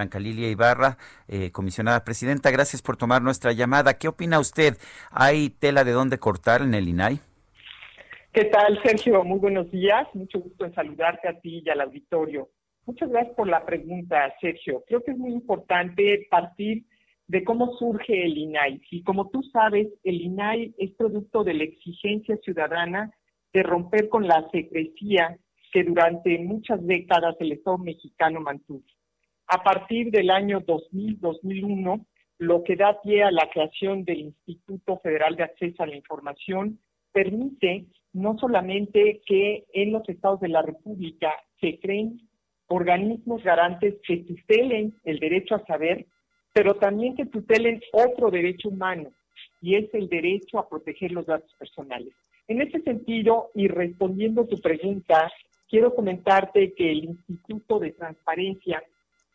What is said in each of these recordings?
Blanca Lilia Ibarra, eh, comisionada presidenta, gracias por tomar nuestra llamada. ¿Qué opina usted? ¿Hay tela de dónde cortar en el INAI? ¿Qué tal, Sergio? Muy buenos días. Mucho gusto en saludarte a ti y al auditorio. Muchas gracias por la pregunta, Sergio. Creo que es muy importante partir de cómo surge el INAI. Y como tú sabes, el INAI es producto de la exigencia ciudadana de romper con la secrecía que durante muchas décadas el Estado mexicano mantuvo. A partir del año 2000-2001, lo que da pie a la creación del Instituto Federal de Acceso a la Información permite no solamente que en los estados de la República se creen organismos garantes que tutelen el derecho a saber, pero también que tutelen otro derecho humano, y es el derecho a proteger los datos personales. En ese sentido, y respondiendo a tu pregunta, quiero comentarte que el Instituto de Transparencia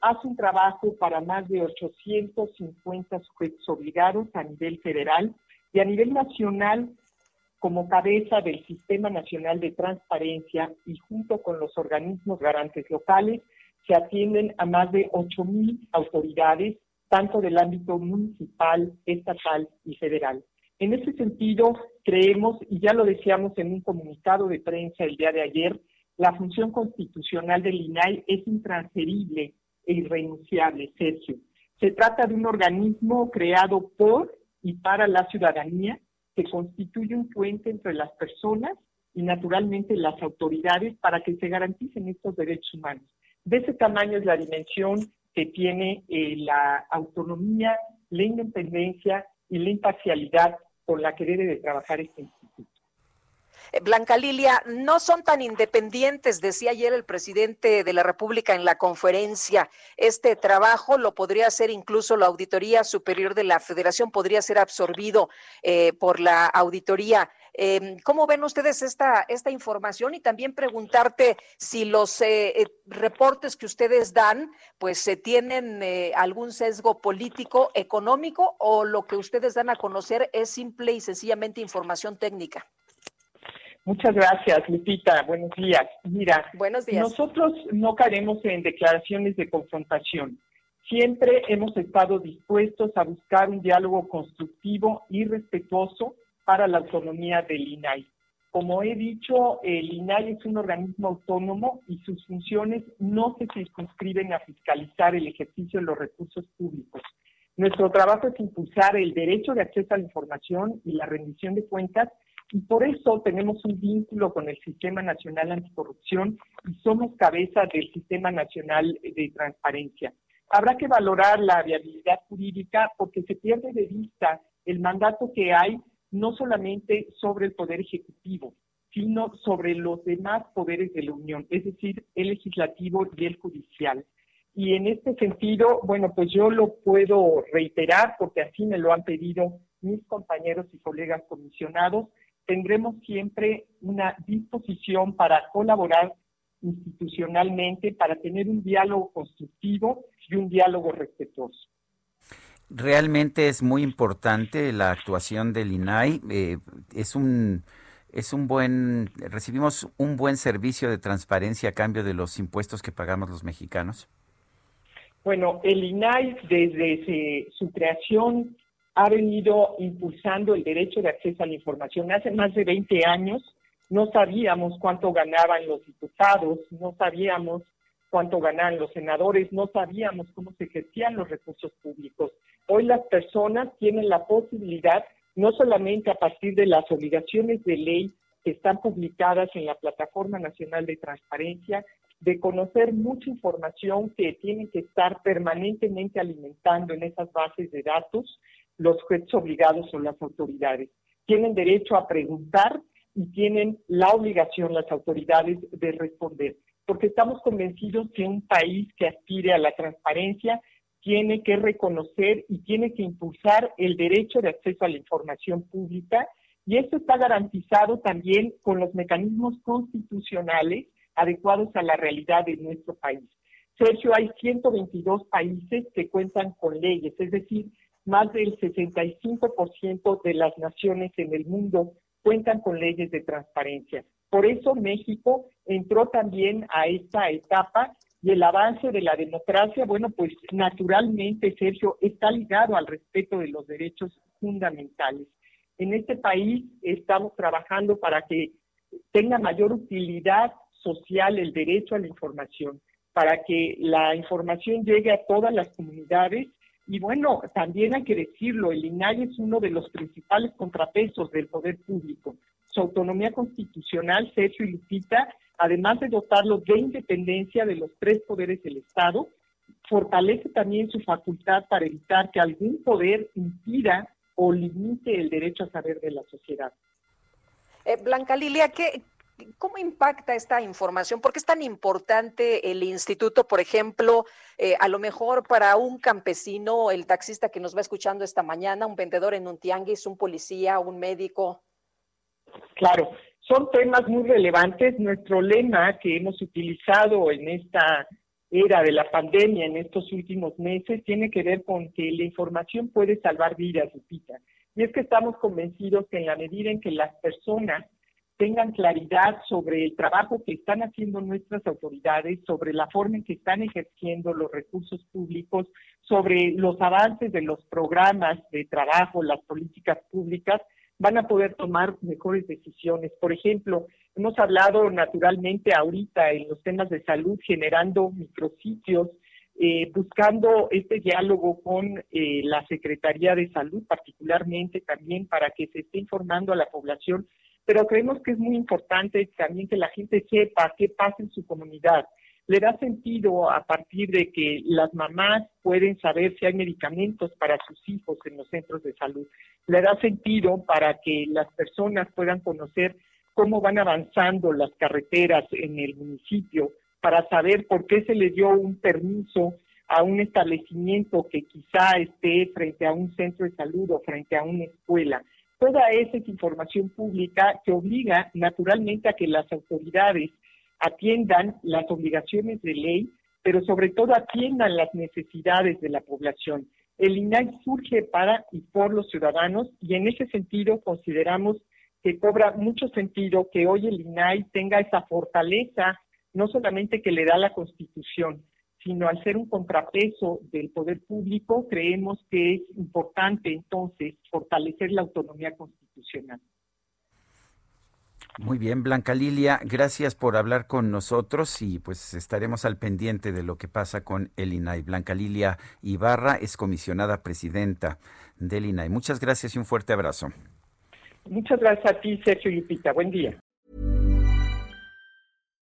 hace un trabajo para más de 850 sujetos obligados a nivel federal y a nivel nacional como cabeza del Sistema Nacional de Transparencia y junto con los organismos garantes locales, se atienden a más de 8.000 autoridades, tanto del ámbito municipal, estatal y federal. En ese sentido, creemos, y ya lo decíamos en un comunicado de prensa el día de ayer, la función constitucional del INAI es intransferible e irrenunciable, Sergio. Se trata de un organismo creado por y para la ciudadanía que constituye un puente entre las personas y naturalmente las autoridades para que se garanticen estos derechos humanos. De ese tamaño es la dimensión que tiene eh, la autonomía, la independencia y la imparcialidad con la que debe de trabajar este instituto. Eh, Blanca Lilia, no son tan independientes, decía ayer el presidente de la República en la conferencia. Este trabajo lo podría hacer incluso la Auditoría Superior de la Federación, podría ser absorbido eh, por la auditoría. Em, ¿Cómo ven ustedes esta, esta información? Y también preguntarte si los eh, reportes que ustedes dan, pues tienen algún sesgo político, económico, o lo que ustedes dan a conocer es simple y sencillamente información técnica. Muchas gracias, Lupita. Buenos días. Mira, Buenos días. nosotros no caeremos en declaraciones de confrontación. Siempre hemos estado dispuestos a buscar un diálogo constructivo y respetuoso para la autonomía del INAI. Como he dicho, el INAI es un organismo autónomo y sus funciones no se circunscriben a fiscalizar el ejercicio de los recursos públicos. Nuestro trabajo es impulsar el derecho de acceso a la información y la rendición de cuentas y por eso tenemos un vínculo con el Sistema Nacional Anticorrupción y somos cabeza del Sistema Nacional de Transparencia. Habrá que valorar la viabilidad jurídica porque se pierde de vista el mandato que hay no solamente sobre el Poder Ejecutivo, sino sobre los demás poderes de la Unión, es decir, el legislativo y el judicial. Y en este sentido, bueno, pues yo lo puedo reiterar porque así me lo han pedido mis compañeros y colegas comisionados, tendremos siempre una disposición para colaborar institucionalmente, para tener un diálogo constructivo y un diálogo respetuoso. Realmente es muy importante la actuación del INAI. Eh, es un es un buen recibimos un buen servicio de transparencia a cambio de los impuestos que pagamos los mexicanos. Bueno, el INAI desde su creación ha venido impulsando el derecho de acceso a la información. Hace más de 20 años no sabíamos cuánto ganaban los diputados, no sabíamos cuánto ganaban los senadores, no sabíamos cómo se ejercían los recursos públicos. Hoy las personas tienen la posibilidad, no solamente a partir de las obligaciones de ley que están publicadas en la Plataforma Nacional de Transparencia, de conocer mucha información que tienen que estar permanentemente alimentando en esas bases de datos, los jueces obligados son las autoridades. Tienen derecho a preguntar y tienen la obligación las autoridades de responder. porque estamos convencidos que un país que aspire a la transparencia tiene que reconocer y tiene que impulsar el derecho de acceso a la información pública y esto está garantizado también con los mecanismos constitucionales adecuados a la realidad de nuestro país. Sergio, hay 122 países que cuentan con leyes, es decir, más del 65% de las naciones en el mundo cuentan con leyes de transparencia. Por eso México entró también a esta etapa y el avance de la democracia, bueno, pues naturalmente, Sergio, está ligado al respeto de los derechos fundamentales. En este país estamos trabajando para que tenga mayor utilidad social el derecho a la información, para que la información llegue a todas las comunidades y bueno, también hay que decirlo, el INAI es uno de los principales contrapesos del poder público. Su autonomía constitucional, Sergio y Lupita, además de dotarlo de independencia de los tres poderes del Estado, fortalece también su facultad para evitar que algún poder impida o limite el derecho a saber de la sociedad. Eh, Blanca Lilia, ¿qué, ¿Cómo impacta esta información? ¿Por qué es tan importante el instituto, por ejemplo, eh, a lo mejor para un campesino, el taxista que nos va escuchando esta mañana, un vendedor en un tianguis, un policía, un médico? Claro, son temas muy relevantes. Nuestro lema que hemos utilizado en esta era de la pandemia, en estos últimos meses, tiene que ver con que la información puede salvar vidas, Lupita. Y es que estamos convencidos que en la medida en que las personas tengan claridad sobre el trabajo que están haciendo nuestras autoridades, sobre la forma en que están ejerciendo los recursos públicos, sobre los avances de los programas de trabajo, las políticas públicas, van a poder tomar mejores decisiones. Por ejemplo, hemos hablado naturalmente ahorita en los temas de salud, generando micrositios, eh, buscando este diálogo con eh, la Secretaría de Salud, particularmente también para que se esté informando a la población pero creemos que es muy importante también que la gente sepa qué pasa en su comunidad. Le da sentido a partir de que las mamás pueden saber si hay medicamentos para sus hijos en los centros de salud. Le da sentido para que las personas puedan conocer cómo van avanzando las carreteras en el municipio, para saber por qué se le dio un permiso a un establecimiento que quizá esté frente a un centro de salud o frente a una escuela. Toda esa es información pública que obliga naturalmente a que las autoridades atiendan las obligaciones de ley, pero sobre todo atiendan las necesidades de la población. El INAI surge para y por los ciudadanos y en ese sentido consideramos que cobra mucho sentido que hoy el INAI tenga esa fortaleza, no solamente que le da la Constitución, sino al ser un contrapeso del poder público, creemos que es importante entonces fortalecer la autonomía constitucional. Muy bien, Blanca Lilia, gracias por hablar con nosotros y pues estaremos al pendiente de lo que pasa con el INAI. Blanca Lilia Ibarra es comisionada presidenta del INAI. Muchas gracias y un fuerte abrazo. Muchas gracias a ti, Sergio Lupita. Buen día.